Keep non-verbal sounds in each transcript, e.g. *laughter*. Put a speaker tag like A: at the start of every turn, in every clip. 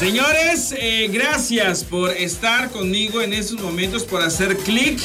A: Señores, eh, gracias por estar conmigo en estos momentos, por hacer clic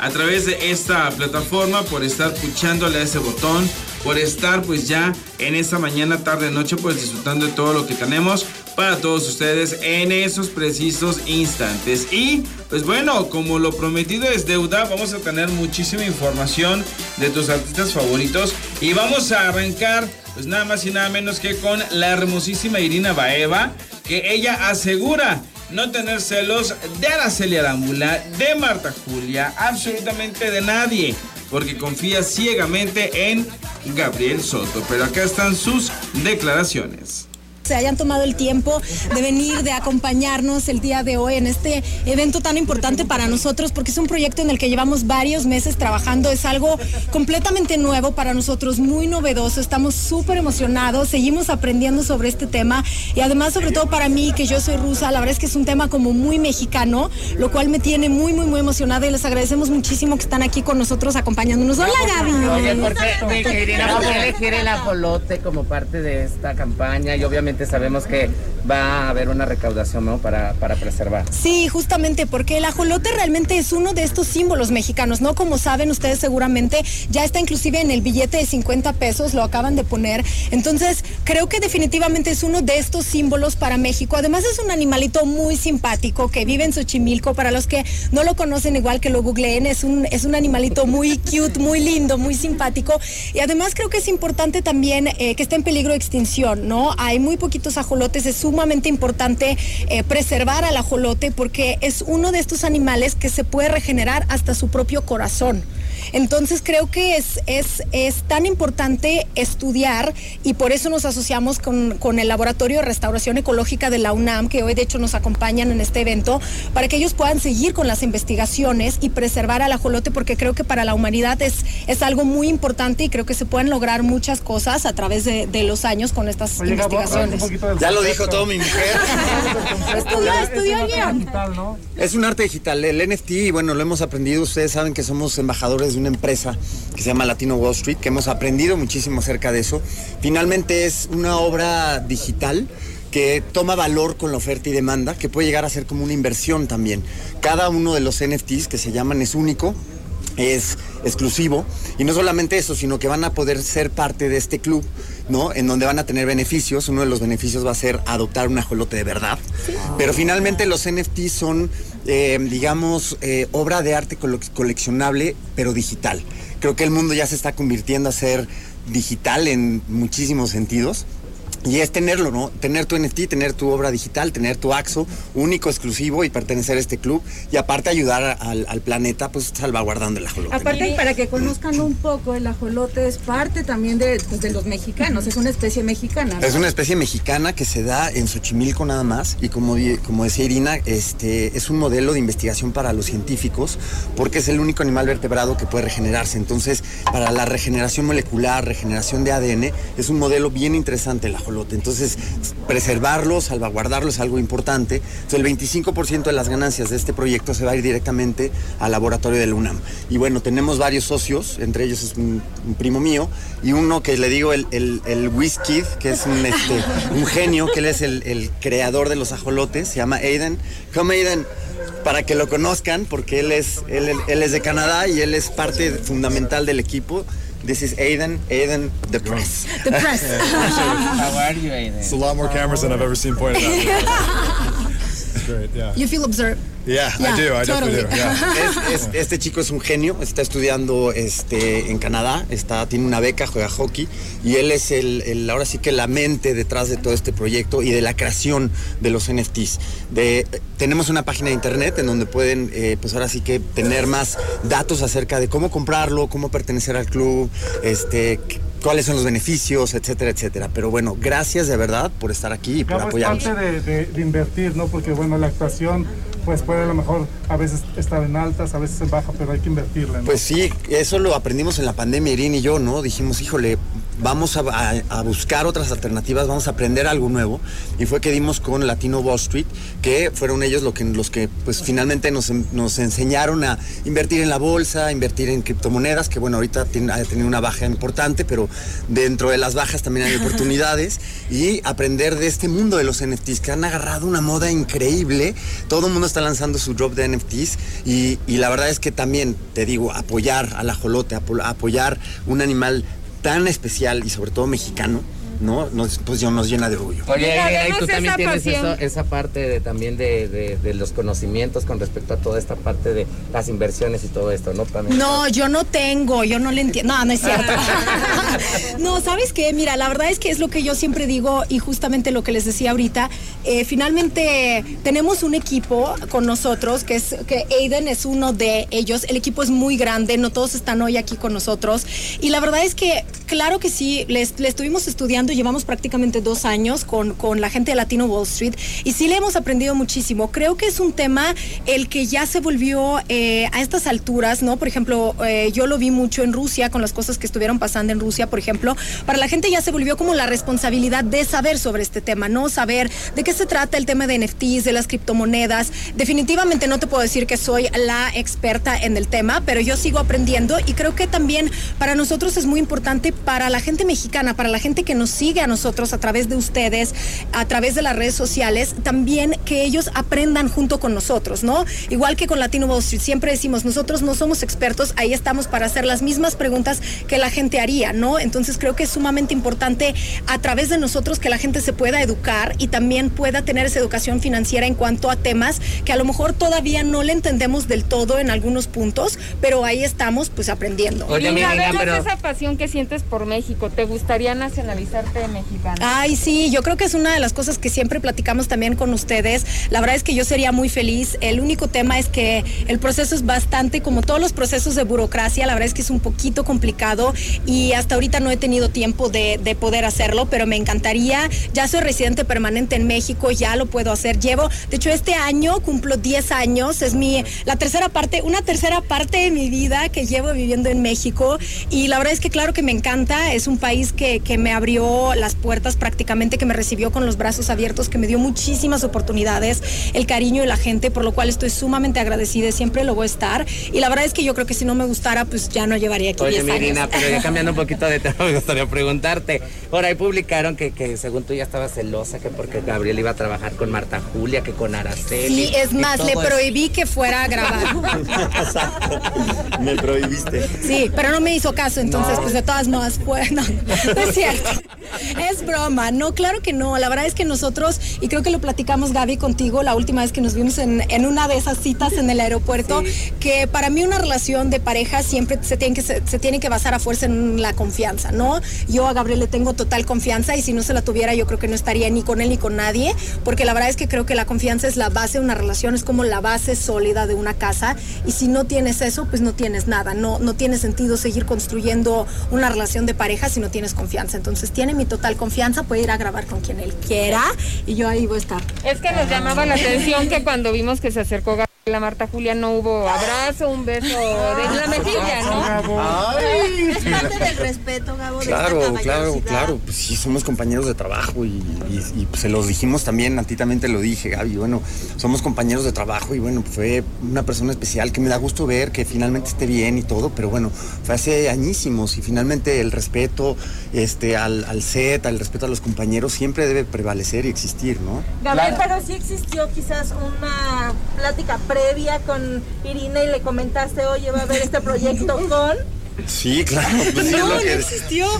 A: a través de esta plataforma, por estar puchándole a ese botón, por estar pues ya en esta mañana, tarde, noche, pues disfrutando de todo lo que tenemos para todos ustedes en esos precisos instantes. Y pues bueno, como lo prometido es deuda, vamos a tener muchísima información de tus artistas favoritos y vamos a arrancar pues nada más y nada menos que con la hermosísima Irina Baeva que ella asegura no tener celos de Araceli Arámbula, de Marta Julia, absolutamente de nadie, porque confía ciegamente en Gabriel Soto. Pero acá están sus declaraciones
B: se hayan tomado el tiempo de venir, de acompañarnos el día de hoy en este evento tan importante para nosotros, porque es un proyecto en el que llevamos varios meses trabajando, es algo completamente nuevo para nosotros, muy novedoso, estamos súper emocionados, seguimos aprendiendo sobre este tema y además sobre todo para mí, que yo soy rusa, la verdad es que es un tema como muy mexicano, lo cual me tiene muy, muy, muy emocionada y les agradecemos muchísimo que están aquí con nosotros acompañándonos. Hola Gaby.
C: Oye, ¿por qué, elegir el ajolote como parte de esta campaña? Y obviamente sabemos que va a haber una recaudación ¿no? para, para preservar.
B: Sí, justamente porque el ajolote realmente es uno de estos símbolos mexicanos, ¿no? Como saben ustedes seguramente, ya está inclusive en el billete de 50 pesos, lo acaban de poner. Entonces, creo que definitivamente es uno de estos símbolos para México. Además es un animalito muy simpático que vive en Xochimilco. Para los que no lo conocen, igual que lo googleen, es un, es un animalito muy cute, muy lindo, muy simpático. Y además creo que es importante también eh, que está en peligro de extinción, ¿no? Hay muy poquitos ajolotes, es sumamente importante eh, preservar al ajolote porque es uno de estos animales que se puede regenerar hasta su propio corazón. Entonces creo que es, es, es tan importante estudiar y por eso nos asociamos con, con, el Laboratorio de Restauración Ecológica de la UNAM, que hoy de hecho nos acompañan en este evento, para que ellos puedan seguir con las investigaciones y preservar al ajolote, porque creo que para la humanidad es, es algo muy importante y creo que se pueden lograr muchas cosas a través de, de los años con estas investigaciones.
D: Ya lo dijo todo mi mujer. *laughs*
B: estudió, estudió guion.
D: Es un arte digital, el NFT, y bueno, lo hemos aprendido, ustedes saben que somos embajadores de una empresa que se llama Latino Wall Street, que hemos aprendido muchísimo acerca de eso. Finalmente es una obra digital que toma valor con la oferta y demanda, que puede llegar a ser como una inversión también. Cada uno de los NFTs que se llaman es único, es exclusivo y no solamente eso, sino que van a poder ser parte de este club, ¿no? En donde van a tener beneficios. Uno de los beneficios va a ser adoptar un ajolote de verdad. Pero finalmente los NFTs son, eh, digamos, eh, obra de arte coleccionable, pero digital. Creo que el mundo ya se está convirtiendo a ser digital en muchísimos sentidos. Y es tenerlo, ¿no? Tener tu NFT, tener tu obra digital, tener tu AXO único, exclusivo y pertenecer a este club. Y aparte ayudar al, planeta, pues salvaguardando el ajolote.
E: Aparte, para que conozcan un poco, el ajolote es parte también de, pues, de, los mexicanos, es una especie mexicana.
D: Es una especie mexicana que se da en Xochimilco nada más. Y como, como decía Irina, este, es un modelo de investigación para los científicos, porque es el único animal vertebrado que puede regenerarse. Entonces, para la regeneración molecular, regeneración de ADN, es un modelo bien interesante el ajolote. Entonces, preservarlo, salvaguardarlo es algo importante. Entonces, el 25% de las ganancias de este proyecto se va a ir directamente al laboratorio del UNAM. Y bueno, tenemos varios socios, entre ellos es un, primo mío, y uno que le digo el, el, el que es un, este, *laughs* un genio, que él es el, creador de los ajolotes, se llama Aiden. Come Aiden para que lo conozcan, porque él es, él, él, es de Canadá y él es parte fundamental del equipo. This is Aiden. Aiden, the press.
B: The press. *laughs*
A: How are you, Aiden?
F: It's a lot more cameras than I've ever seen pointed at. *laughs* Great, yeah.
B: You feel observed.
F: Yeah, I do, I definitely do. *laughs*
D: este chico es un genio, está estudiando este, en Canadá, está, tiene una beca, juega hockey y él es el, ahora sí que la mente detrás de todo este proyecto y de la creación de los NFTs. De, tenemos una página de internet en donde pueden, eh, pues ahora sí que tener más datos acerca de cómo comprarlo, cómo pertenecer al club, este, cuáles son los beneficios, etcétera, etcétera. Pero bueno, gracias de verdad por estar aquí y por apoyarnos.
G: Es parte de, de, invertir, ¿no? Porque bueno, la actuación pues puede a lo mejor a veces estar en altas, a veces en baja, pero hay que invertirle. ¿no?
D: Pues sí, eso lo aprendimos en la pandemia, Irene y yo, ¿no? Dijimos, híjole, vamos a, a- a buscar otras alternativas, vamos a aprender algo nuevo. Y fue que dimos con Latino Wall Street, que fueron ellos lo que, los que pues finalmente nos, nos enseñaron a invertir en la bolsa, invertir en criptomonedas, que bueno, ahorita tiene- ha tenido una baja importante, pero dentro de las bajas también hay oportunidades. *laughs* y aprender de este mundo de los NFTs, que han agarrado una moda increíble. Todo el mundo está lanzando su drop de NFTs. Y, la verdad es que también, te digo, apoyar al ajolote, apo- apoyar un animal tan especial y sobre todo mexicano, ¿no? Nos, pues yo nos llena de orgullo.
C: Oye, y tú también
H: esa
C: tienes eso- esa parte de, también de, de- de los conocimientos con respecto a toda esta parte de las inversiones y todo esto, ¿no? También.
B: No, yo no tengo, yo no le entiendo. No, no es cierto. *laughs* no, ¿sabes qué? Mira, la verdad es que es lo que yo siempre digo y justamente lo que les decía ahorita. eh, finalmente tenemos un equipo con nosotros, que es que Aiden es uno de ellos. El equipo es muy grande, no todos están hoy aquí con nosotros. Y la verdad es que, claro que sí, les, le estuvimos estudiando, llevamos prácticamente dos años con, con la gente de Latino Wall Street y sí le hemos aprendido muchísimo. Creo que es un tema el que ya se volvió eh, a estas alturas, ¿no? Por ejemplo, eh, yo lo vi mucho en Rusia con las cosas que estuvieron pasando en Rusia, por ejemplo. Para la gente ya se volvió como la responsabilidad de saber sobre este tema, ¿no? Saber de qué se trata el tema de NFTs, de las criptomonedas. Definitivamente no te puedo decir que soy la experta en el tema, pero yo sigo aprendiendo y creo que también para nosotros es muy importante para la gente mexicana, para la gente que nos sigue a nosotros a través de ustedes, a través de las redes sociales, también que ellos aprendan junto con nosotros, ¿no? Igual que con Latino Wall Street, siempre decimos, nosotros no somos expertos, ahí estamos para hacer las mismas preguntas que la gente haría, ¿no? Entonces creo que es sumamente importante a través de nosotros que la gente se pueda educar y también pueda tener esa educación financiera en cuanto a temas que a lo mejor todavía no le entendemos del todo en algunos puntos, pero ahí estamos pues aprendiendo.
C: Oye,
H: vemos
C: pero...
H: esa pasión que sientes por México. ¿Te gustaría nacionalizarte mexicana?
B: Ay, sí, yo creo que es una de las cosas que siempre platicamos también con ustedes. La verdad es que yo sería muy feliz. El único tema es que el proceso es bastante, como todos los procesos de burocracia, la verdad es que es un poquito complicado y hasta ahorita no he tenido tiempo de, de poder hacerlo, pero me encantaría. Ya soy residente permanente en México, ya lo puedo hacer. Llevo, de hecho, este año cumplo 10 años, es mi, la tercera parte, una tercera parte de mi vida que llevo viviendo en México y la verdad es que claro que me encanta, es un país que me abrió las puertas prácticamente, que me recibió con los brazos abiertos, que me dio muchísimas oportunidades, el cariño y la gente, por lo cual estoy sumamente agradecida, y siempre lo voy a estar y la verdad es que yo creo que si no me gustara, pues ya no llevaría aquí
C: Oye,
B: 10
C: mi
B: años.
C: Pero ya cambiando un *laughs* poquito de tema, me gustaría preguntarte. Por ahí publicaron que, que según tú ya estabas celosa, que porque Gabriel iba a trabajar con Marta Julia, que con Araceli.
B: Sí, es más, le prohibí que fuera a grabar. *laughs*
D: Exacto. Me prohibiste.
B: Sí, pero no me hizo caso, entonces pues de todas modas fue, no, no es cierto. Es broma, no, claro que no. La verdad es que nosotros, y creo que lo platicamos Gaby contigo la última vez que nos vimos en, en una de esas citas en el aeropuerto, que para mí una relación de pareja siempre se tiene, que, se, se tiene que basar a fuerza en la confianza, ¿no? Yo a Gabriel le tengo total confianza y si no se la tuviera yo creo que no estaría ni con él ni con nadie, porque la verdad es que creo que la confianza es la base de una relación, es como la base sólida de una casa y si no tienes eso, pues no tienes nada, no, no tiene sentido seguir construyendo una relación de pareja si no tienes confianza. Entonces tiene mi total confianza, puede ir a grabar con quien él quiera y yo ahí voy a estar.
H: Es que nos llamaba la atención que cuando vimos que se acercó Gabriela Marta Julia no hubo abrazo, un beso de la mejilla, ¿no?
E: Es parte del respeto, Gabo, de esta
D: Claro, claro,
E: caballerosidad.
D: claro. Pues sí, somos compañeros de trabajo y, y- y, pues, se los dijimos también, a ti también te lo dije, Gaby. Bueno, somos compañeros de trabajo y bueno, fue una persona especial que me da gusto ver que finalmente esté bien y todo, pero bueno, fue hace añísimos y finalmente el respeto este, al, al set, al respeto a los compañeros siempre debe prevalecer y existir, ¿no?
E: Gabriel,
C: Claro.
E: pero sí existió quizás una plática previa con Irina y le comentaste, oye, va a haber este proyecto con...
D: Sí, claro. Pues *laughs*
B: No, no
D: que-
B: existió.
D: No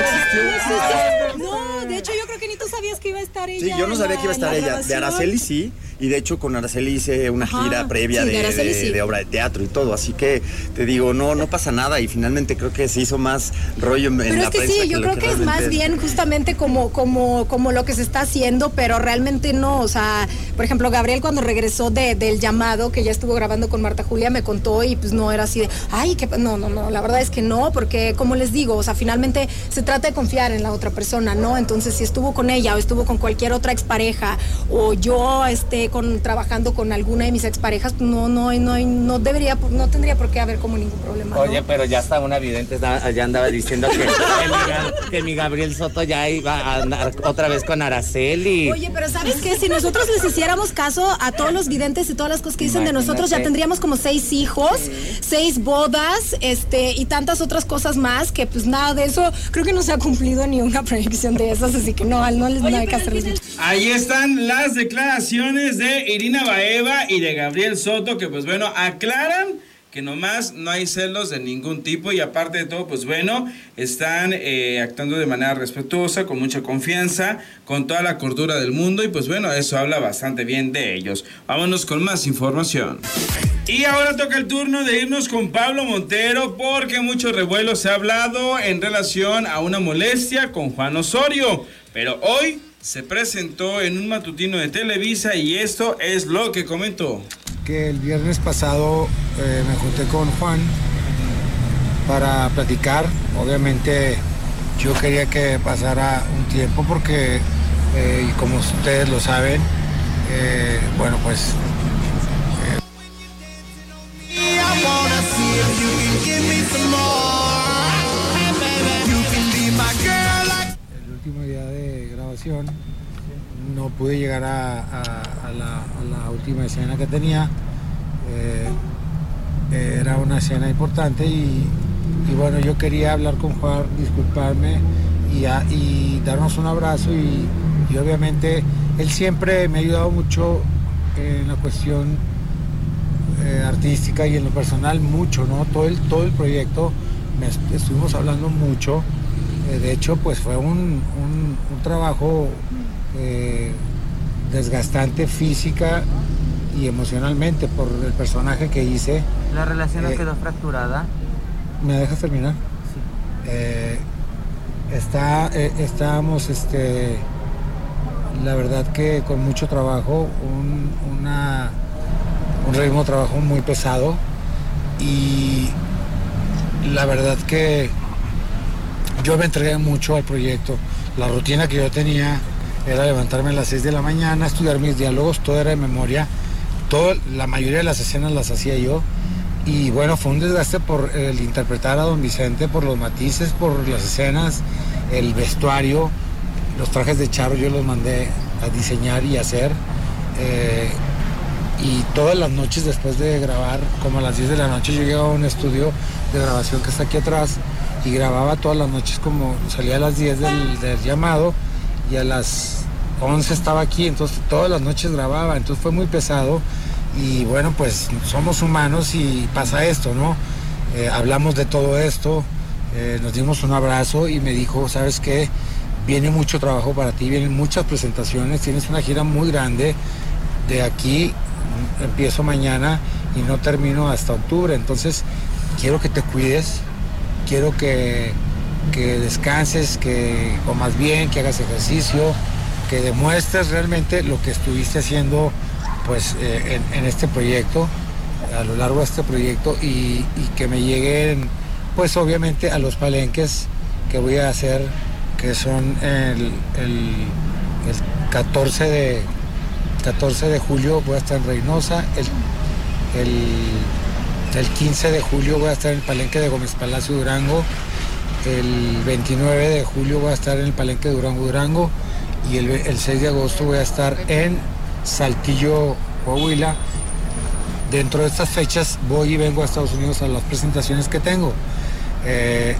D: existió.
B: No, de hecho yo creo que ni tú sabías que iba a estar ella.
D: Sí, yo no sabía
B: la-
D: que iba a estar ella. De. Araceli sí, y de hecho con Araceli hice una
B: Ajá,
D: gira previa
B: sí,
D: de,
B: de Araceli
D: de-
B: sí.
D: de obra de teatro y todo. Así que te digo, no, no pasa nada y finalmente creo que se hizo más rollo en,
B: Pero
D: la
B: es que
D: prensa
B: sí, yo creo que, es más bien justamente como, como, como lo que se está haciendo, pero realmente no. O sea, por ejemplo, Gabriel cuando regresó de- del llamado que ya estuvo grabando con Marta Julia me contó y pues no era así de, ay, que no, no, no, la verdad es que no, porque como les digo, o sea, finalmente se trata de confiar en la otra persona, ¿no? Entonces, si estuvo con ella o estuvo con cualquier otra expareja o yo, este, con trabajando con alguna de mis exparejas, no, no, no, no debería, no tendría por qué haber como ningún problema. ¿no?
C: Oye, pero ya está una vidente, ya andaba diciendo que, *laughs* que mi, Ga- que mi Gabriel Soto ya iba a andar otra vez con Araceli.
B: Oye, pero ¿sabes qué? Si nosotros les hiciéramos caso a todos los videntes y todas las cosas que dicen de nosotros, ya tendríamos como seis hijos, seis bodas, este, y tantas otras cosas más que pues nada de eso, creo que no se ha cumplido ni una predicción de esas, así que no, no les no hay que hacerles mucho.
A: Ahí están las declaraciones de Irina Baeva y de Gabriel Soto, que pues bueno, aclaran que nomás no hay celos de ningún tipo y aparte de todo, pues bueno, están eh, actuando de manera respetuosa, con mucha confianza, con toda la cordura del mundo y pues bueno, eso habla bastante bien de ellos. Vámonos con más información. Y ahora toca el turno de irnos con Pablo Montero porque mucho revuelo se ha hablado en relación a una molestia con Juan Osorio. Pero hoy se presentó en un matutino de Televisa y esto es lo que comentó.
I: que el viernes pasado eh, me junté con Juan para platicar. Obviamente yo quería que pasara un tiempo porque, eh, y como ustedes lo saben, eh, bueno, pues no pude llegar a, la, última escena que tenía. Eh, era una escena importante y, bueno, yo quería hablar con Juan, disculparme y, darnos un abrazo y, obviamente él siempre me ha ayudado mucho en la cuestión eh, artística y en lo personal mucho, ¿no? Todo el, todo el proyecto estuvimos hablando mucho. Eh, de hecho, pues fue un, un- un trabajo eh, desgastante física y emocionalmente por el personaje que hice.
C: ¿La relación
I: Eh,
C: quedó fracturada?
I: ¿Me dejas terminar? Eh, está, estábamos, este, la verdad que con mucho trabajo, un, una- un ritmo de trabajo muy pesado y la verdad que yo me entregué mucho al proyecto. La rutina que yo tenía era levantarme a las 6 de la mañana, estudiar mis diálogos, todo era de memoria. Todo, la mayoría de las escenas las hacía yo. Y bueno, fue un desgaste por el interpretar a don Vicente, por los matices, por las escenas, el vestuario, los trajes de charro yo los mandé a diseñar y hacer. Eh, y todas las noches después de grabar, como a las 10 de la noche, yo llegaba a un estudio de grabación que está aquí atrás y grababa todas las noches como salía a las 10 del, llamado y a las 11 estaba aquí, entonces todas las noches grababa, entonces fue muy pesado y bueno, pues somos humanos y pasa esto, ¿no? Eh, hablamos de todo esto, eh, nos dimos un abrazo y me dijo, ¿sabes qué? Viene mucho trabajo para ti, vienen muchas presentaciones, tienes una gira muy grande, de aquí empiezo mañana y no termino hasta octubre, entonces quiero que te cuides, quiero que, que descanses, que comas bien, que hagas ejercicio, que demuestres realmente lo que estuviste haciendo pues eh, en, este proyecto, a lo largo de este proyecto y, y que me lleguen pues obviamente a los palenques que voy a hacer, que son el, el- el 14 de 14 de julio voy a estar en Reynosa, el, el, el 15 de julio voy a estar en el Palenque de Gómez Palacio Durango, el 29 de julio voy a estar en el Palenque de Durango Durango y el, ve- el 6 de agosto voy a estar en Saltillo, Coahuila. Dentro de estas fechas voy y vengo a Estados Unidos a las presentaciones que tengo. Eh,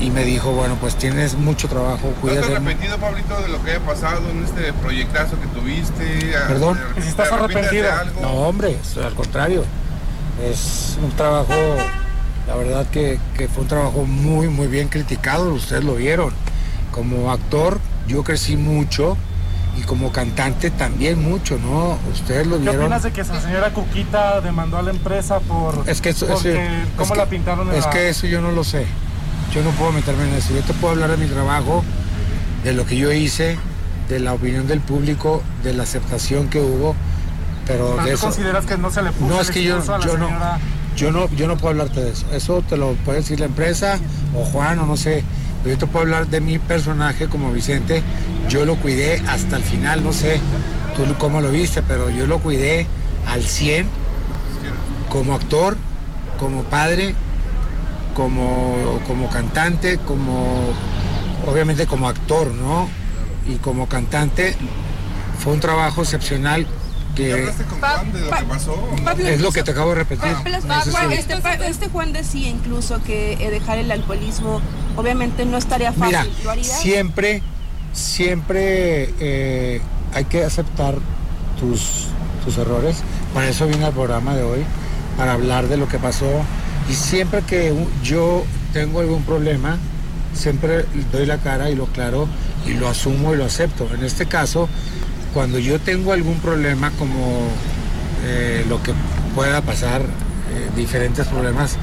I: y me dijo, bueno, pues tienes mucho trabajo,
J: ¿No estás
I: cuídate.
J: arrepentido, Pablito, de lo que haya pasado en este proyectazo que tuviste?
I: Perdón.
J: ¿Te arrepientes- te arrepientes de algo?
I: No, hombre, al contrario. Es un trabajo, la verdad que, que fue un trabajo muy, muy bien criticado, ustedes lo vieron. Como actor, yo crecí mucho y como cantante también mucho, ¿no? Ustedes lo
G: ¿Qué
I: vieron.
G: opinas de que la señora Cuquita demandó a la empresa por
I: Es que eso, eso-
G: porque
I: es
G: cómo
I: que-
G: la pintaron en
I: es
G: la-
I: que eso yo no lo sé. Yo no puedo meterme en eso. Yo te puedo hablar de mi trabajo, de lo que yo hice, de la opinión del público, de la aceptación que hubo, pero
G: ¿Pero
I: de eso.
G: consideras que no se le puso
I: No es que yo,
G: discurso a la
I: yo no, yo no, yo no puedo hablarte de eso. Eso te lo puede decir la empresa o Juan o no sé. Pero yo te puedo hablar de mi personaje como Vicente. Yo lo cuidé hasta el final, no sé. tú cómo lo viste, pero yo lo cuidé al 100 como actor, como padre, como, como cantante, como obviamente como actor, ¿no? Y como cantante fue un trabajo excepcional que
J: ¿Hablaste con Juan de lo que pasó?
I: es lo que te acabo de repetir.
K: Juan,
I: si-
K: este, este Juan decía incluso que eh, dejar el alcoholismo obviamente no estaría fácil.
I: Mira,
K: ¿Lo harías?
I: siempre, siempre eh, hay que aceptar tus, tus errores. Para eso vine al programa de hoy, para hablar de lo que pasó. Y siempre que yo tengo algún problema, siempre doy la cara y lo claro y lo asumo y lo acepto. En este caso, cuando yo tengo algún problema como eh, lo que pueda pasar, eh, diferentes problemas,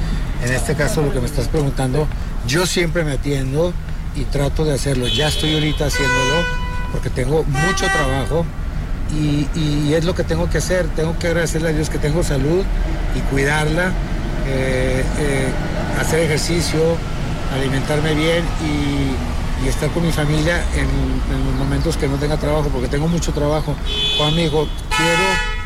I: en este caso lo que me estás preguntando, yo siempre me atiendo y trato de hacerlo. Ya estoy ahorita haciéndolo porque tengo mucho trabajo y, es lo que tengo que hacer. Tengo que agradecerle a Dios que tengo salud y cuidarla, eh, hacer ejercicio, alimentarme bien y, y estar con mi familia en, en los momentos que no tenga trabajo, porque tengo mucho trabajo. Juan me dijo, quiero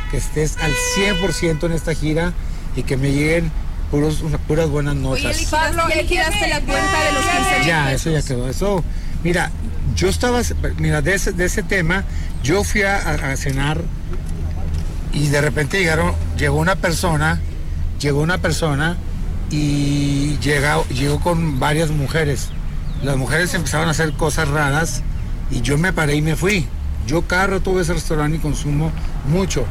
I: que estés al 100% en esta gira y que me lleguen puros, una- puras buenas notas.
K: Pablo, ¿ya liquidaste la cuenta de los 15 mil
I: Ya, eso ya quedó. Eso, mira, yo estaba, mira, de ese, de ese tema, yo fui a, a- a cenar y de repente llegaron, llegó una persona, llegó una persona y llega, llegó con varias mujeres. Las mujeres empezaron a hacer cosas raras y yo me paré y me fui. Yo cada rato voy a ese restaurante y consumo mucho.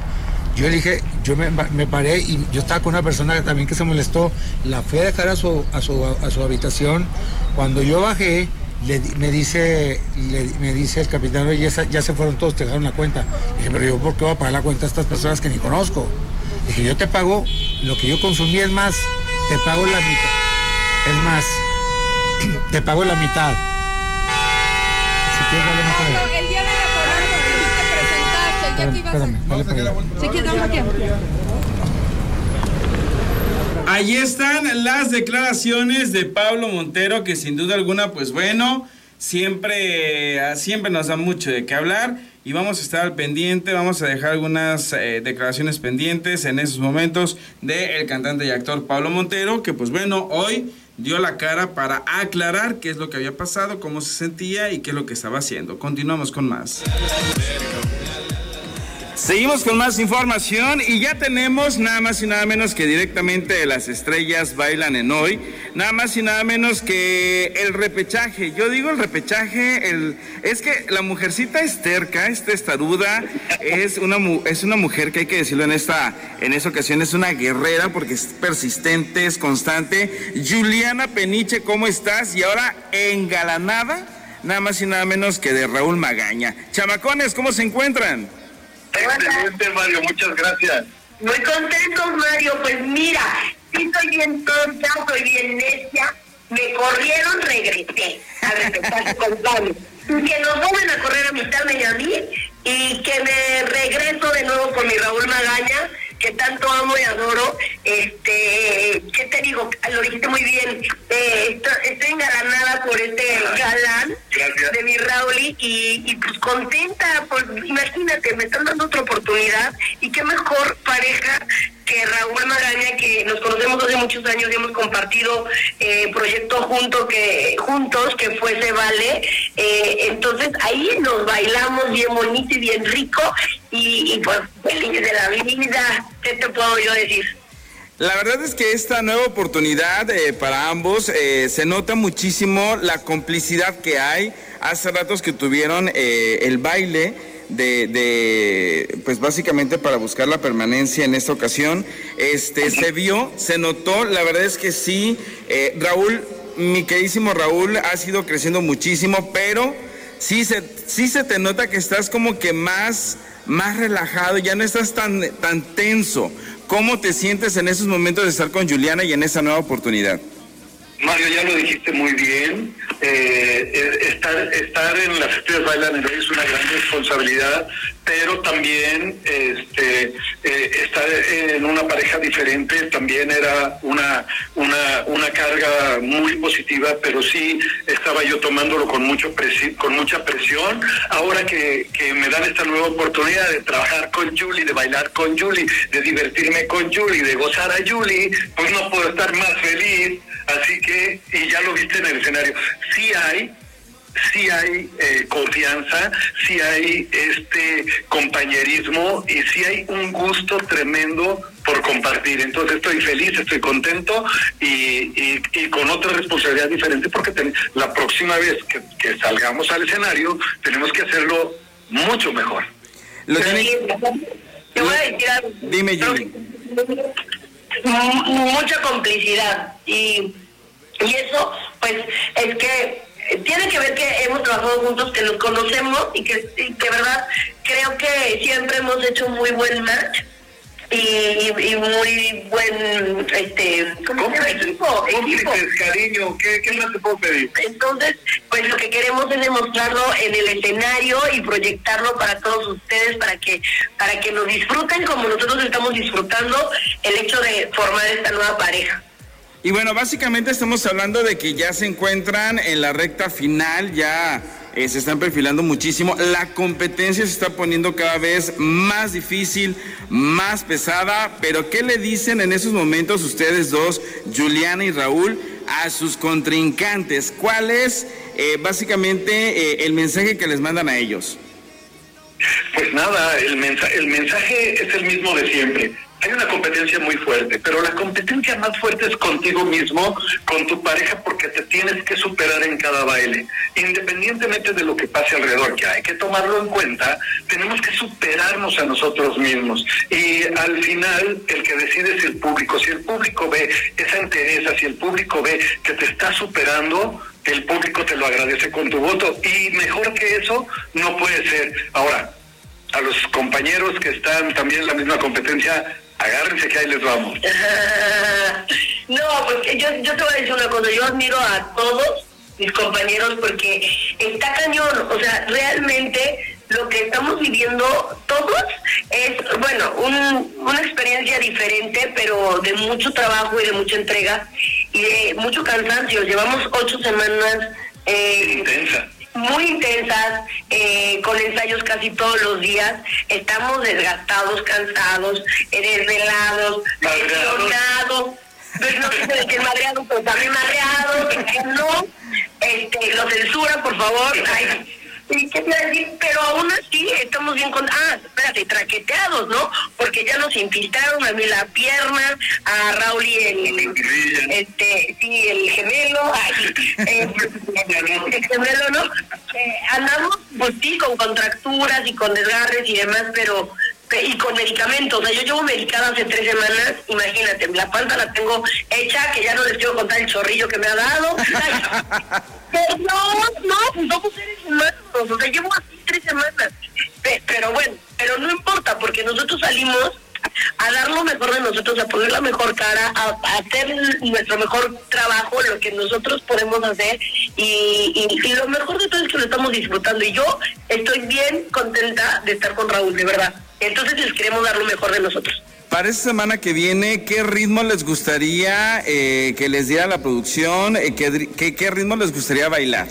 I: Yo le dije, yo me, me paré y yo estaba con una persona que también que se molestó, la fui a dejar a su, a su, a su habitación. Cuando yo bajé, le me, dice, le- me dice el capitán, oye, ya, ya se fueron todos, te dejaron la cuenta. dije, pero yo, ¿por qué voy a pagar la cuenta a estas personas que ni conozco? dije, yo te pago lo que yo consumí, es más, te pago la mitad. Es más, te pago la mitad. Si quieres, para allá.
K: El día de la corona, tú te presentaste, ibas a...
I: Espérame,
K: aquí.
A: Allí están las declaraciones de Pablo Montero, que sin duda alguna, pues bueno, siempre, siempre nos da mucho de qué hablar y vamos a estar al pendiente, vamos a dejar algunas eh, declaraciones pendientes en esos momentos del cantante y actor Pablo Montero, que pues bueno, hoy dio la cara para aclarar qué es lo que había pasado, cómo se sentía y qué es lo que estaba haciendo. Continuamos con más. Seguimos con más información y ya tenemos nada más y nada menos que directamente de las estrellas bailan en hoy, nada más y nada menos que el repechaje. Yo digo el repechaje, el, es que la mujercita es terca, es testaruda, es una, es una mujer que hay que decirlo en esta, en esta ocasión, es una guerrera porque es persistente, es constante. Juliana Peniche, ¿cómo estás? Y ahora engalanada, nada más y nada menos que de Raúl Magaña. Chamacones, ¿cómo se encuentran?
L: Excelente, Mario, muchas gracias. Muy contentos, Mario. Pues mira, sí soy bien tonta, soy bien necia. Me corrieron, regresé a respetarse *laughs* con Pablo. Que nos vuelven a correr a mitad y a mí y que me regreso de nuevo con mi Raúl Magaña, que tanto amo y adoro. Este, ¿qué te digo? Lo dijiste muy bien. Eh, estoy, engalanada por este galán de mi Raúl y, y pues contenta, pues imagínate, me están dando otra oportunidad y qué mejor pareja que Raúl Magaña, que nos conocemos hace muchos años y hemos compartido eh, proyectos juntos que, juntos, que fue Se Vale. Eh, entonces ahí nos bailamos bien bonito y bien rico y, y pues feliz de la vida. ¿Qué te puedo yo decir?
A: La verdad es que esta nueva oportunidad eh, para ambos eh, se nota muchísimo la complicidad que hay. Hace ratos que tuvieron eh, el baile de, de, pues básicamente para buscar la permanencia en esta ocasión. Este se vio, se notó. La verdad es que sí, eh, Raúl, mi queridísimo Raúl, ha sido creciendo muchísimo, pero sí se, sí se te nota que estás como que más, más relajado, ya no estás tan, tan tenso. ¿Cómo te sientes en esos momentos de estar con Juliana y en esa nueva oportunidad?
M: Mario, ya lo dijiste muy bien. Eh, eh, estar, estar en las estrellas bailan es una gran responsabilidad, pero también este, eh, estar en una pareja diferente también era una, una, una carga muy positiva, pero sí estaba yo tomándolo con, mucho presi con mucha presión. Ahora que, que me dan esta nueva oportunidad de trabajar con Julie, de bailar con Julie, de divertirme con Julie, de gozar a Julie, pues no puedo estar más feliz. Así que, y ya lo viste en el escenario, sí hay sí hay eh, confianza, sí hay este compañerismo y sí hay un gusto tremendo por compartir. Entonces estoy feliz, estoy contento y, y, con otra responsabilidad diferente porque la próxima vez que, que, salgamos al escenario tenemos que hacerlo mucho mejor.
L: Lo Te voy a decir algo.
A: Dime, Julie.
L: Mucha complicidad. Y, y eso pues es que tiene que ver que hemos trabajado juntos, que nos conocemos y que, y que verdad creo que siempre hemos hecho muy buen match y, y muy buen este ¿cómo se equipo,
M: equipo. cariño ¿qué, ¿qué más te puedo pedir?
L: entonces pues lo que queremos es demostrarlo en el escenario y proyectarlo para todos ustedes para que para que lo disfruten como nosotros estamos disfrutando el hecho de formar esta nueva pareja
A: y bueno, básicamente estamos hablando de que ya se encuentran en la recta final, ya eh, se están perfilando muchísimo. La competencia se está poniendo cada vez más difícil, más pesada. Pero ¿qué le dicen en esos momentos ustedes dos, Juliana y Raúl, a sus contrincantes? ¿Cuál es eh, básicamente eh, el mensaje que les mandan a ellos?
M: Pues nada, el, mensaje, el mensaje es el mismo de siempre hay una competencia muy fuerte, pero la competencia más fuerte es contigo mismo, con tu pareja, porque te tienes que superar en cada baile. Independientemente de lo que pase alrededor, que hay que tomarlo en cuenta, tenemos que superarnos a nosotros mismos. Y al final, el que decide es el público. Si el público ve esa entereza, si el público ve que te está superando, el público te lo agradece con tu voto. Y mejor que eso, no puede ser. Ahora, a los compañeros que están también en la misma competencia, agárrense que ahí les vamos. *laughs*
L: no, porque yo, yo te voy a decir una cosa, yo admiro a todos mis compañeros porque está cañón, o sea, realmente lo que estamos viviendo todos es, bueno, una experiencia diferente, pero de mucho trabajo y de mucha entrega y de mucho cansancio. Llevamos ocho semanas.
M: Eh, Intensa
L: muy intensas, eh, con ensayos casi todos los días. Estamos desgastados, cansados, desvelados, lesionados. Pues no sé decir madreado, pero también madreado, no, este, lo censuran, por favor. Ay, ¿Y qué te a decir? Pero aún así estamos bien con... Ah, espérate, traqueteados, ¿no? Porque ya nos infistaron a mí la pierna, a Raúl y el... este, sí, el gemelo, ay, *laughs* eh, el gemelo, ¿no? Eh, andamos, pues sí, con contracturas y con desgarres y demás, pero y con medicamentos. O sea, yo llevo medicada hace tres semanas, imagínate, la panza la tengo hecha, que ya no les quiero contar el chorrillo que me ha dado. *laughs* pero no, no, pues somos seres humanos, o sea, llevo así tres semanas. Pero bueno, pero no importa, porque nosotros salimos a dar lo mejor de nosotros, a poner la mejor cara, a, hacer nuestro mejor trabajo, lo que nosotros podemos hacer y, y, lo mejor de todo es que lo estamos disfrutando y yo estoy bien contenta de estar con Raúl, de verdad. Entonces les queremos dar lo mejor de nosotros.
A: Para esta semana que viene, ¿qué ritmo les gustaría eh, que les diera la producción? Eh, ¿qué, qué, ritmo les gustaría bailar?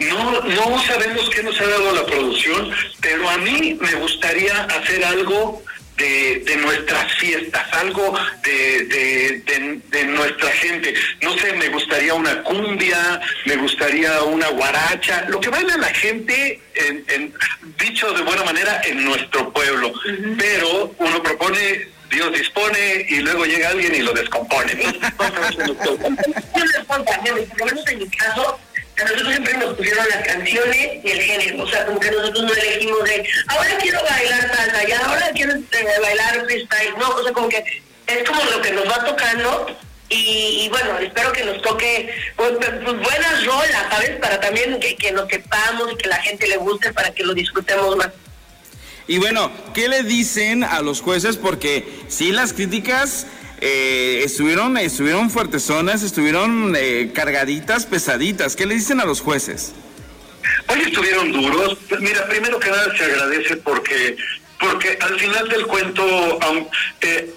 M: No, no sabemos qué nos ha dado la producción, pero a mí me gustaría hacer algo de, nuestras fiestas, algo de, de, nuestra gente. No sé, me gustaría una cumbia, me gustaría una guaracha, lo que baila la gente, en, dicho de buena manera, en nuestro pueblo. Pero uno propone Dios dispone y luego llega alguien y lo descompone.
L: en mi caso, nosotros siempre nos pusieron las canciones y el género, o sea, como que nosotros no elegimos de, ahora quiero bailar salsa, y ahora quiero eh, bailar freestyle, no, o sea, como que es como lo que nos va tocando y, bueno, espero que nos toque pues, pues, pues, buenas rolas, ¿sabes? Para también que, que nos sepamos y que la gente le guste para que lo disfrutemos más.
A: Y bueno, ¿qué le dicen a los jueces? Porque si las críticas eh, estuvieron, estuvieron fuertezonas, estuvieron eh, cargaditas, pesaditas. ¿Qué le dicen a los jueces?
M: Hoy estuvieron duros. Mira, primero que nada se agradece porque, porque al final del cuento, aun- eh,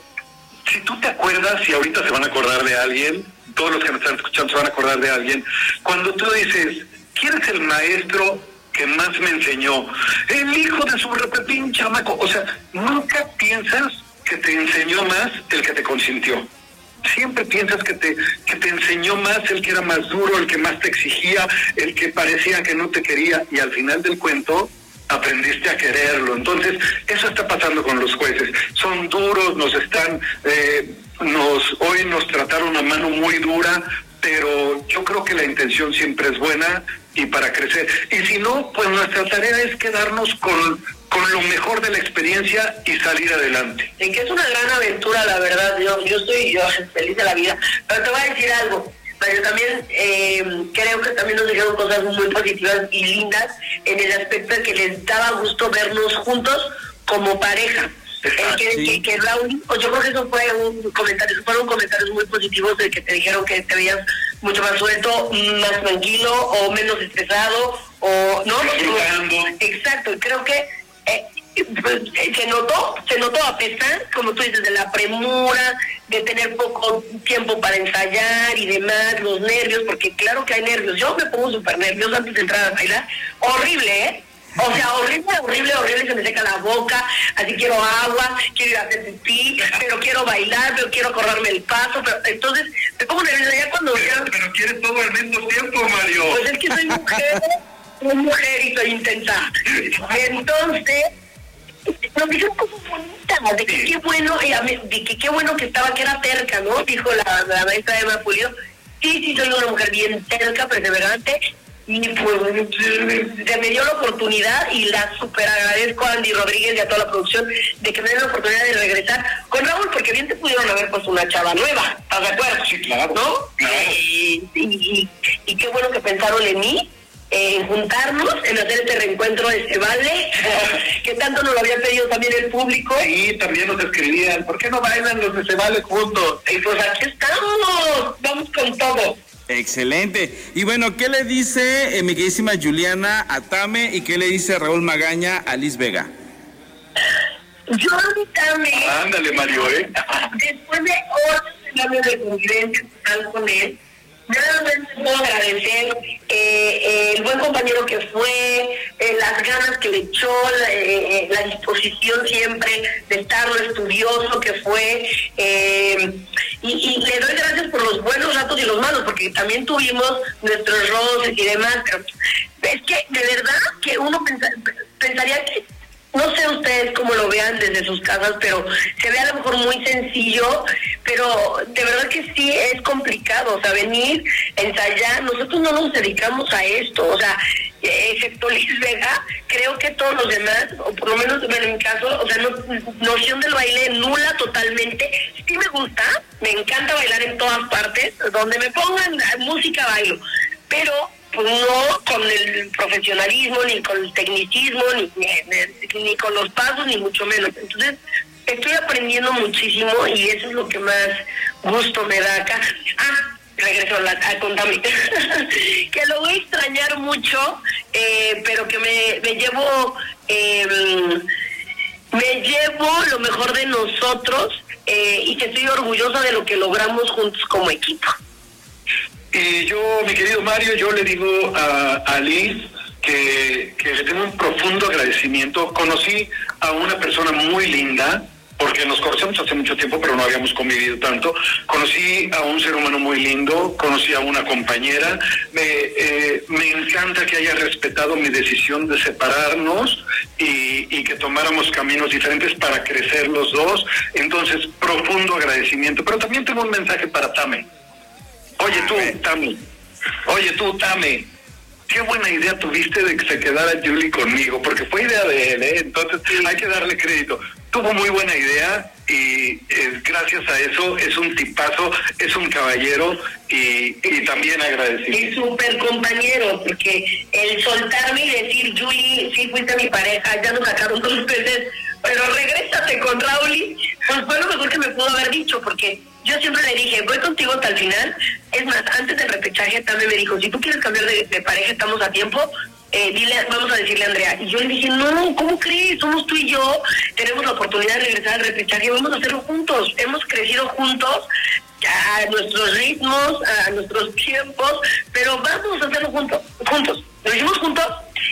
M: si tú te acuerdas, y ahorita se van a acordar de alguien, todos los que me están escuchando se van a acordar de alguien, cuando tú dices, ¿quién es el maestro que más me enseñó? El hijo de su repepín chamaco. O sea, nunca piensas que te enseñó más el que te consintió. Siempre piensas que te, que te enseñó más el que era más duro, el que más te exigía, el que parecía que no te quería, y al final del cuento aprendiste a quererlo. Entonces, eso está pasando con los jueces. Son duros, nos están, eh, nos, hoy nos trataron a mano muy dura, pero yo creo que la intención siempre es buena y para crecer. Y si no, pues nuestra tarea es quedarnos con, con lo mejor de la experiencia y salir adelante.
L: En que es una gran aventura, la verdad. Yo, yo estoy yo, *laughs* feliz de la vida. Pero te voy a decir algo. Mario, también eh, creo que también nos dijeron cosas muy positivas y lindas en el aspecto de que les daba gusto vernos juntos como pareja. Que, que, que Raúl, yo creo que eso fue un comentario, fueron comentarios muy positivos de que te dijeron que te veías mucho más suelto, más tranquilo o menos estresado o no exacto y creo que eh, se notó se notó a pesar como tú dices de la premura de tener poco tiempo para ensayar y demás los nervios porque claro que hay nervios. Yo me pongo súper nerviosa antes de entrar a bailar. Horrible eh o sea, horrible, horrible, horrible, se me seca la boca, así quiero agua, quiero ir a hacer pipí, pero quiero bailar, pero quiero correrme el paso, pero entonces me pongo nerviosa ya cuando...
M: Pero quieres todo al mismo tiempo, Mario.
L: Pues es que soy mujer, soy mujer y soy intensa. Entonces, nos dijeron cosas bonitas, de que qué bueno, mí- de que qué bueno que estaba, que era terca, ¿no? Dijo la, la maestra Eva Pulido. Sí, sí, soy una mujer bien terca, perseverante, y pues se me dio la oportunidad y la super agradezco a Andy Rodríguez y a toda la producción de que me den la oportunidad de regresar con Raúl, porque bien te pudieron haber puesto una chava nueva, ¿estás de acuerdo? Sí, claro. ¿No? Eh, y, y- y qué bueno que pensaron en mí, en juntarnos, en hacer este reencuentro de este vale, *laughs* que tanto nos lo había pedido también el público.
M: Sí, también nos escribían, ¿por qué no bailan los de Se Vale juntos?
L: Y pues aquí estamos, vamos con todo.
A: Excelente. Y bueno, ¿qué le dice eh, mi queridísima Juliana a Tame y qué le dice Raúl Magaña a Liz Vega?
L: Yo también.
M: Ándale, Mario, ¿eh?
L: Después de ocho años de convivencia con él, puedo agradecer eh, el buen compañero que fue, eh, las ganas que le echó, la, eh, la disposición siempre de estar, lo estudioso que fue. y, y le doy gracias por los buenos ratos y los malos, porque también tuvimos nuestros roces y demás. Pero es que de verdad que uno pensa- pensaría que no sé ustedes cómo lo vean desde sus casas, pero se ve a lo mejor muy sencillo, pero de verdad que sí es complicado, o sea, venir, ensayar, nosotros no nos dedicamos a esto, o sea, excepto Liz Vega, creo que todos los demás, o por lo menos en mi caso, o sea, no- noción del baile nula totalmente, sí me gusta, me encanta bailar en todas partes, donde me pongan música bailo, pero no con el profesionalismo, ni con el tecnicismo, ni, ni, con los pasos, ni mucho menos. Entonces, estoy aprendiendo muchísimo y eso es lo que más gusto me da acá. Ah, regreso a, la, a contarme. *laughs* que lo voy a extrañar mucho, eh, pero que me, me llevo... eh, me llevo lo mejor de nosotros eh, y que estoy orgullosa de lo que logramos juntos como equipo.
M: Y yo, mi querido Mario, yo le digo a, a Liz que, que le tengo un profundo agradecimiento. Conocí a una persona muy linda, porque nos conocemos hace mucho tiempo, pero no habíamos convivido tanto. Conocí a un ser humano muy lindo, conocí a una compañera. Me, eh, me encanta que haya respetado mi decisión de separarnos y, y que tomáramos caminos diferentes para crecer los dos. Entonces, profundo agradecimiento. Pero también tengo un mensaje para Tame. Oye tú, Tami. Oye tú, Tame. Qué buena idea tuviste de que se quedara Julie conmigo, porque fue idea de él, ¿eh? Entonces hay que darle crédito. Tuvo muy buena idea y eh, gracias a eso es un tipazo, es un caballero y, y también agradecido.
L: Es súper compañero, porque el soltarme y decir, Julie, sí fuiste mi pareja, ya nos sacaron dos veces, pero regrésate con Raúl, Pues fue lo mejor que me pudo haber dicho, porque yo siempre le dije, voy contigo hasta el final. Es más, antes del repechaje también me dijo, si tú quieres cambiar de, pareja, estamos a tiempo. Eh, dile, vamos a decirle a Andrea. Y yo le dije, no, ¿cómo crees? Somos tú y yo, tenemos la oportunidad de regresar al repechaje, vamos a hacerlo juntos. Hemos crecido juntos a nuestros ritmos, a nuestros tiempos, pero vamos a hacerlo juntos. juntos. Lo hicimos juntos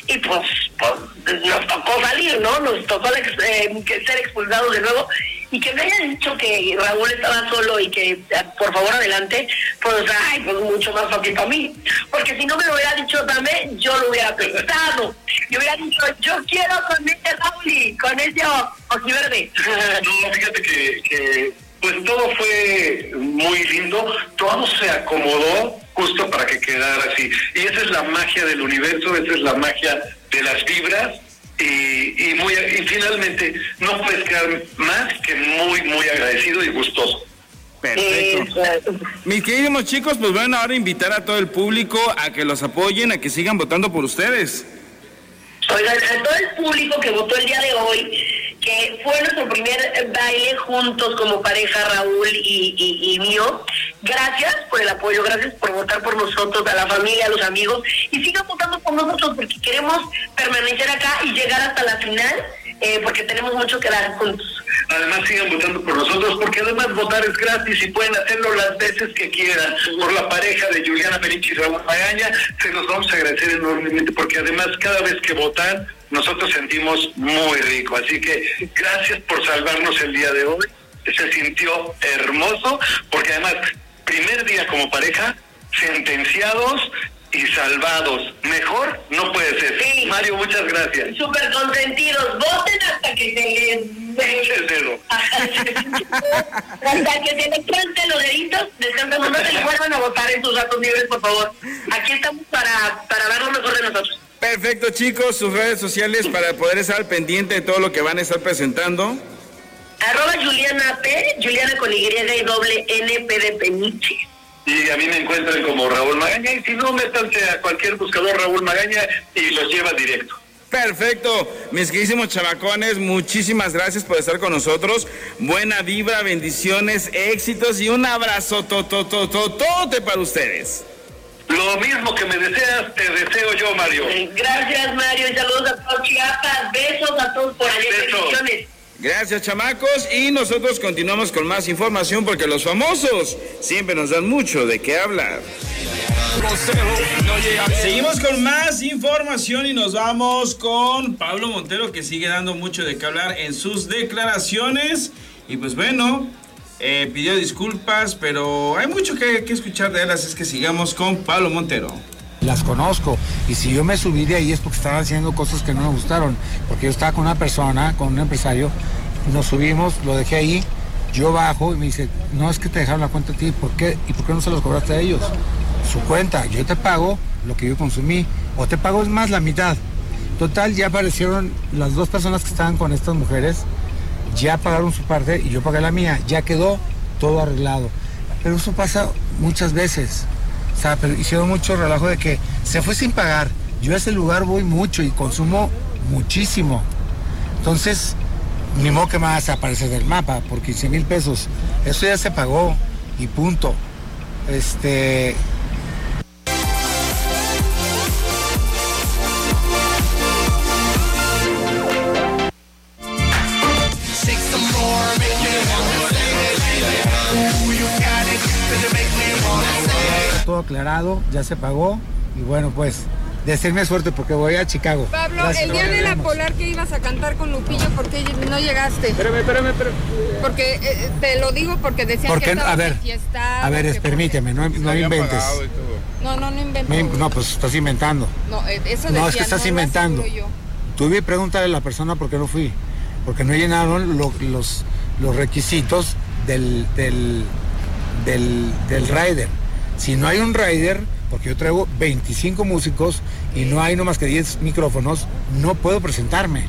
L: y pues, pues nos tocó salir, ¿no? Nos tocó eh, ser expulsados de nuevo y que me hayan dicho que Raúl estaba solo y que eh, por favor adelante, pues ay, pues mucho más fácil para mí. Porque si no me lo hubiera dicho también, yo lo hubiera pensado. Yo hubiera dicho, yo quiero con este Raúl y con ese ojiverde. *laughs*
M: No, fíjate que, que, pues todo fue muy lindo, todo se acomodó justo para que quedara así. Y esa es la magia del universo, esa es la magia de las vibras. Y, y, muy, y finalmente no puedes quedar más que muy, muy agradecido y gustoso.
A: Perfecto. Mis queridos chicos, pues bueno, ahora invitar a todo el público a que los apoyen, a que sigan votando por ustedes.
L: Oigan, a todo el público que votó el día de hoy, que fue nuestro primer baile juntos como pareja Raúl y, y- mío, gracias por el apoyo, gracias por votar por nosotros, a la familia, a los amigos, y sigan votando por nosotros porque queremos permanecer acá y llegar hasta la final, eh, porque tenemos mucho que dar juntos.
M: Además sigan votando por nosotros porque además votar es gratis y pueden hacerlo las veces que quieran. Por la pareja de Juliana Berichi y Raúl Magaña se los vamos a agradecer enormemente porque además cada vez que votan nosotros sentimos muy rico. Así que gracias por salvarnos el día de hoy. Se sintió hermoso porque además primer día como pareja sentenciados y salvados. Mejor no puede ser. Mario, muchas gracias.
L: Súper consentidos, voten hasta que se les...
M: el dedo.
L: Hasta que se les planten los deditos, descansan, no se les vuelvan a votar en sus datos libres, por favor. Aquí estamos para, para dar lo mejor de nosotros.
A: Perfecto, chicos, sus redes sociales para poder estar al pendiente de todo lo que van a estar presentando.
L: Arroba Juliana P, Juliana con Y y doble N P de Peniche.
M: Y a mí me encuentran como Raúl Magaña y si no, métanse a cualquier buscador Raúl Magaña y los lleva directo.
A: Perfecto, mis queridísimos chavacones, muchísimas gracias por estar con nosotros. Buena vibra, bendiciones, éxitos y un abrazo tototototote para ustedes.
M: Lo mismo que me deseas, te deseo yo, Mario.
L: Gracias, Mario, y saludos a todos Chiapas. Besos a todos por allá. Bendiciones.
A: Gracias, chamacos, y nosotros continuamos con más información porque los famosos siempre nos dan mucho de qué hablar. Seguimos con más información y nos vamos con Pablo Montero que sigue dando mucho de qué hablar en sus declaraciones. Y pues bueno, eh, pidió disculpas, pero hay mucho que, escuchar de él, así es que sigamos con Pablo Montero.
I: Las conozco y si yo me subí de ahí es porque estaban haciendo cosas que no me gustaron, porque yo estaba con una persona, con un empresario, nos subimos, lo dejé ahí, yo bajo y me dice, no es que te dejaron la cuenta a ti, ¿por qué? ¿Y por qué no se los cobraste a ellos? Su cuenta, yo te pago lo que yo consumí, o te pago es más la mitad. Total, ya aparecieron las dos personas que estaban con estas mujeres, ya pagaron su parte y yo pagué la mía, ya quedó todo arreglado. Pero eso pasa muchas veces. O sea, pero hicieron mucho relajo de que se fue sin pagar. Yo a ese lugar voy mucho y consumo muchísimo. Entonces, ni modo que me vas a aparecer del mapa por 15 mil pesos. Eso ya se pagó y punto. Este. Ya se pagó y bueno pues desearme suerte porque voy a Chicago.
H: Pablo,
I: Gracias,
H: el día de la polar que ibas a cantar con Lupillo, ¿por qué no llegaste? Espérame, espérame, espérame. Porque eh, te lo digo porque decían
I: ¿Por
H: que estabas
I: A ver, a ver, es- permíteme, no, no inventes.
H: No, no, no invento.
I: Me- no, pues estás inventando.
H: No, eh, eso
I: No, es
H: decía,
I: que estás inventando.
H: yo.
I: Tú vi pregúntale a la persona por qué no fui. Porque no llenaron lo- los, los requisitos del, del, del, del rider. Si no hay un rider, porque yo traigo 25 músicos y no hay no más que 10 micrófonos, no puedo presentarme.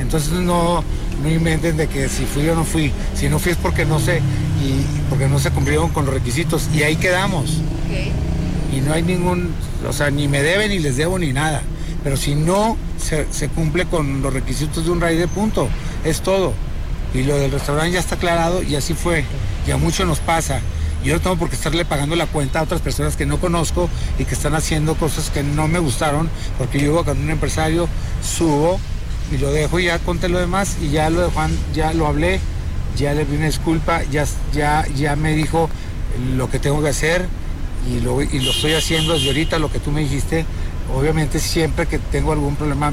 I: Entonces no, no inventen de que si fui o no fui. Si no fui es porque no sé, y porque no se cumplieron con los requisitos. Y ahí quedamos. Y no hay ningún, o sea, ni me deben ni les debo ni nada. Pero si no se, se cumple con los requisitos de un rider, punto. Es todo. Y lo del restaurante ya está aclarado y así fue. Y a muchos nos pasa. Yo no tengo por qué estarle pagando la cuenta a otras personas que no conozco y que están haciendo cosas que no me gustaron, porque yo con un empresario subo y lo dejo y ya conté lo demás y ya lo de Juan, ya lo hablé, ya le di una disculpa, ya, ya, ya me dijo lo que tengo que hacer y lo, y lo estoy haciendo desde ahorita, lo que tú me dijiste. Obviamente siempre que tengo algún problema,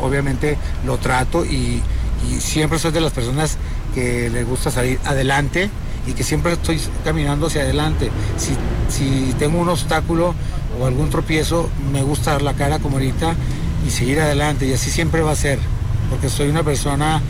I: obviamente lo trato y, y siempre soy de las personas que les gusta salir adelante y que siempre estoy caminando hacia adelante. Si, si tengo un obstáculo o algún tropiezo, me gusta dar la cara como ahorita y seguir adelante. Y así siempre va a ser, porque soy una persona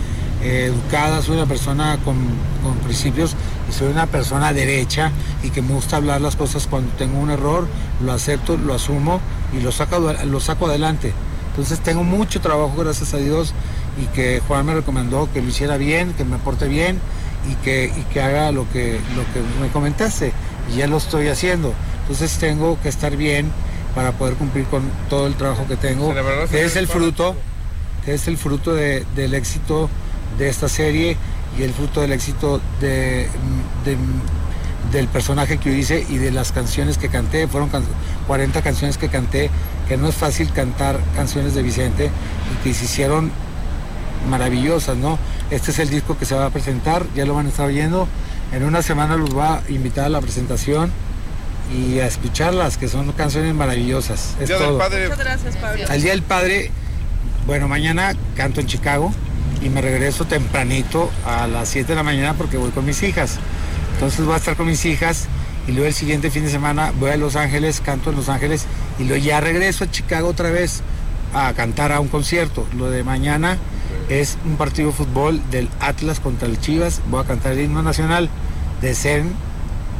I: eh, educada, soy una persona con, con principios y soy una persona derecha y que me gusta hablar las cosas cuando tengo un error, lo acepto, lo asumo y lo saco, lo saco adelante. Entonces tengo mucho trabajo, gracias a Dios, y que Juan me recomendó que lo hiciera bien, que me porte bien y que, y que haga lo que, lo que me comentaste. Y ya lo estoy haciendo. Entonces tengo que estar bien para poder cumplir con todo el trabajo que tengo, que es el fruto, que es el fruto de- del éxito de esta serie y el fruto del éxito de, de- del personaje que yo hice y de las canciones que canté. Fueron can- 40 canciones que canté, que no es fácil cantar canciones de Vicente y que se hicieron maravillosas, ¿no? Este es el disco que se va a presentar, ya lo van a estar oyendo. En una semana los va a invitar a la presentación y a escucharlas, que son canciones maravillosas. Es
J: Día del
I: todo.
J: Padre.
K: Muchas gracias, Pablo.
I: Al Día del Padre, bueno, mañana canto en Chicago y me regreso tempranito a las 7 de la mañana porque voy con mis hijas. Entonces voy a estar con mis hijas y luego el siguiente fin de semana voy a Los Ángeles, canto en Los Ángeles y luego ya regreso a Chicago otra vez a cantar a un concierto. Lo de mañana es un partido de fútbol del Atlas contra el Chivas. Voy a cantar el himno nacional de Zen,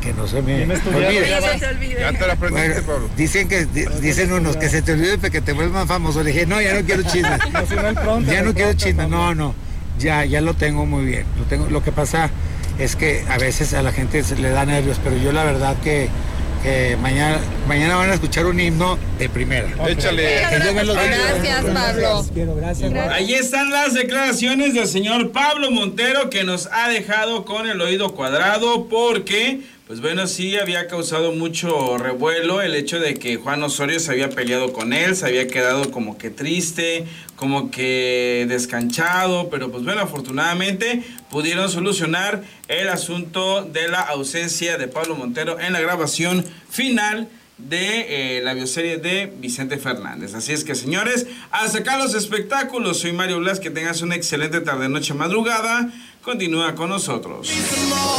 I: que no se me
J: Bien estudiado,
I: olvide.
J: ya vas. Ya te lo aprendiste,
I: Bueno,
J: Pablo.
I: Dicen que di- dicen unos que se te olvide para que te vuelvas más famoso. Le dije, no, ya no quiero chisme. *laughs* Ya no quiero chisme. No, no. Ya, ya lo tengo muy bien. Lo tengo. Lo que pasa es que a veces a la gente se le da nervios, pero yo la verdad que, que mañana, mañana van a escuchar un himno de primera.
J: Échale.
I: Los bendiga.
H: Gracias, Pablo.
I: Quiero, gracias.
A: Ahí están las declaraciones del señor Pablo Montero que nos ha dejado con el oído cuadrado porque, pues bueno, sí había causado mucho revuelo el hecho de que Juan Osorio se había peleado con él, se había quedado como que triste, como que descanchado, pero pues bueno, afortunadamente pudieron solucionar el asunto de la ausencia de Pablo Montero en la grabación final de eh, la bioserie de Vicente Fernández. Así es que, señores, hasta acá los espectáculos. Soy Mario Blas, que tengas una excelente tarde, noche, madrugada. Continúa con nosotros.